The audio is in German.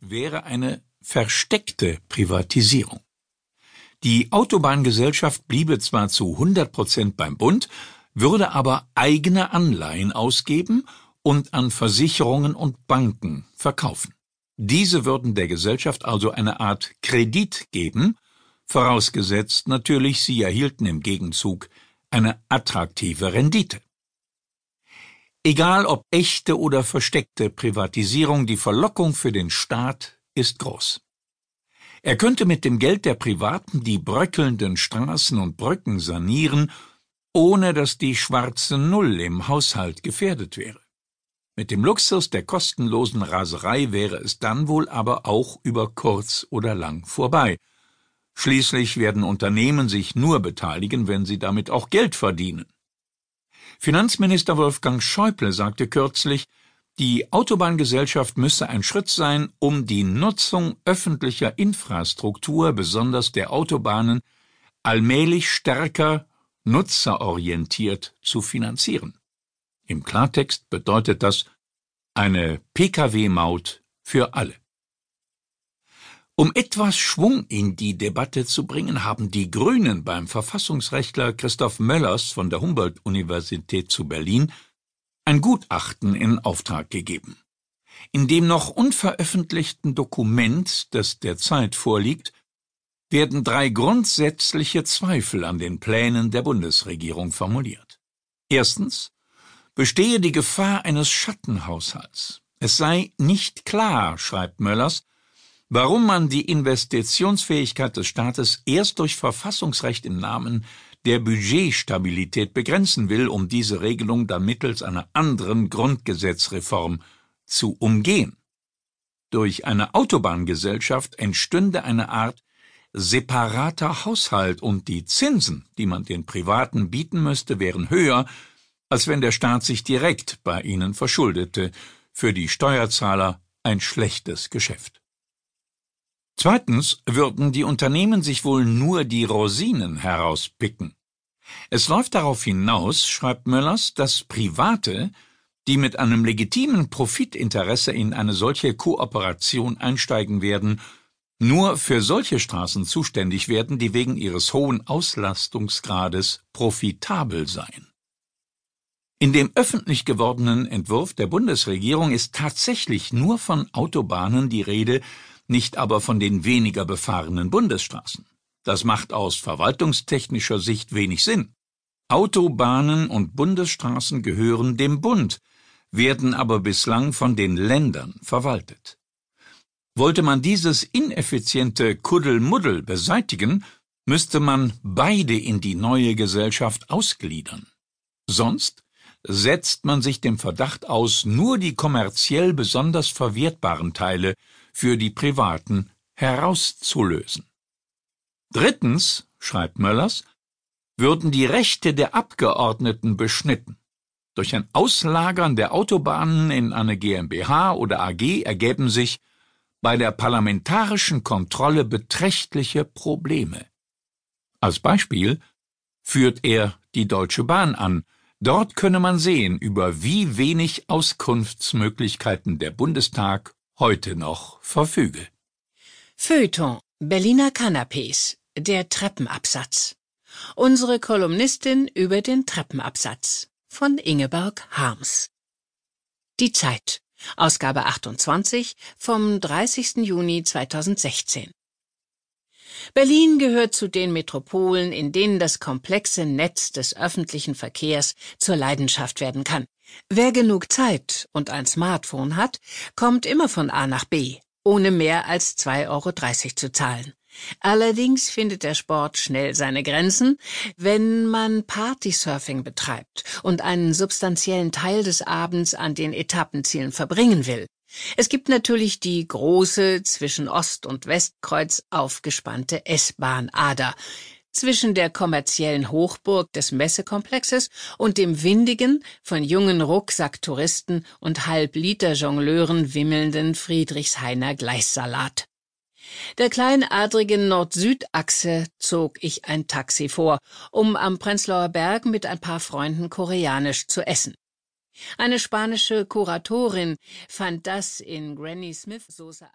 wäre eine versteckte Privatisierung. Die Autobahngesellschaft bliebe zwar zu 100 Prozent beim Bund, würde aber eigene Anleihen ausgeben und an Versicherungen und Banken verkaufen. Diese würden der Gesellschaft also eine Art Kredit geben, vorausgesetzt natürlich, sie erhielten im Gegenzug eine attraktive Rendite. Egal ob echte oder versteckte Privatisierung, die Verlockung für den Staat ist groß. Er könnte mit dem Geld der Privaten die bröckelnden Straßen und Brücken sanieren, ohne dass die schwarze Null im Haushalt gefährdet wäre. Mit dem Luxus der kostenlosen Raserei wäre es dann wohl aber auch über kurz oder lang vorbei. Schließlich werden Unternehmen sich nur beteiligen, wenn sie damit auch Geld verdienen. Finanzminister Wolfgang Schäuble sagte kürzlich, die Autobahngesellschaft müsse ein Schritt sein, um die Nutzung öffentlicher Infrastruktur, besonders der Autobahnen, allmählich stärker nutzerorientiert zu finanzieren. Im Klartext bedeutet das eine Pkw-Maut für alle. Um etwas Schwung in die Debatte zu bringen, haben die Grünen beim Verfassungsrechtler Christoph Möllers von der Humboldt-Universität zu Berlin ein Gutachten in Auftrag gegeben. In dem noch unveröffentlichten Dokument, das derzeit vorliegt, werden drei grundsätzliche Zweifel an den Plänen der Bundesregierung formuliert. Erstens bestehe die Gefahr eines Schattenhaushalts. Es sei nicht klar, schreibt Möllers, warum man die Investitionsfähigkeit des Staates erst durch Verfassungsrecht im Namen der Budgetstabilität begrenzen will, um diese Regelung dann mittels einer anderen Grundgesetzreform zu umgehen. Durch eine Autobahngesellschaft entstünde eine Art separater Haushalt und die Zinsen, die man den Privaten bieten müsste, wären höher, als wenn der Staat sich direkt bei ihnen verschuldete, für die Steuerzahler ein schlechtes Geschäft. Zweitens würden die Unternehmen sich wohl nur die Rosinen herauspicken. Es läuft darauf hinaus, schreibt Möllers, dass Private, die mit einem legitimen Profitinteresse in eine solche Kooperation einsteigen werden, nur für solche Straßen zuständig werden, die wegen ihres hohen Auslastungsgrades profitabel seien. In dem öffentlich gewordenen Entwurf der Bundesregierung ist tatsächlich nur von Autobahnen die Rede, nicht aber von den weniger befahrenen Bundesstraßen. Das macht aus verwaltungstechnischer Sicht wenig Sinn. Autobahnen und Bundesstraßen gehören dem Bund, werden aber bislang von den Ländern verwaltet. Wollte man dieses ineffiziente Kuddelmuddel beseitigen, müsste man beide in die neue Gesellschaft ausgliedern. Sonst setzt man sich dem Verdacht aus, nur die kommerziell besonders verwertbaren Teile für die Privaten herauszulösen. Drittens, schreibt Möllers, würden die Rechte der Abgeordneten beschnitten. Durch ein Auslagern der Autobahnen in eine GmbH oder AG ergäben sich bei der parlamentarischen Kontrolle beträchtliche Probleme. Als Beispiel führt er die Deutsche Bahn an. Dort könne man sehen, über wie wenig Auskunftsmöglichkeiten der Bundestag heute noch verfüge. Feuilleton Berliner Canapés Der Treppenabsatz Unsere Kolumnistin über den Treppenabsatz von Ingeborg Harms Die Zeit Ausgabe 28 vom 30. Juni 2016 Berlin gehört zu den Metropolen, in denen das komplexe Netz des öffentlichen Verkehrs zur Leidenschaft werden kann. Wer genug Zeit und ein Smartphone hat, kommt immer von A nach B, ohne mehr als 2,30 Euro zu zahlen. Allerdings findet der Sport schnell seine Grenzen, wenn man Partysurfing betreibt und einen substanziellen Teil des Abends an den Etappenzielen verbringen will. Es gibt natürlich die große zwischen Ost- und Westkreuz aufgespannte S-Bahn-Ader, zwischen der kommerziellen Hochburg des Messekomplexes und dem windigen, von jungen Rucksacktouristen und Halbliter-Jongleuren wimmelnden Friedrichshainer Gleissalat. Der kleinadrigen Nord-Süd-Achse zog ich ein Taxi vor, um am Prenzlauer Berg mit ein paar Freunden koreanisch zu essen. Eine spanische Kuratorin fand das in Granny Smith Soße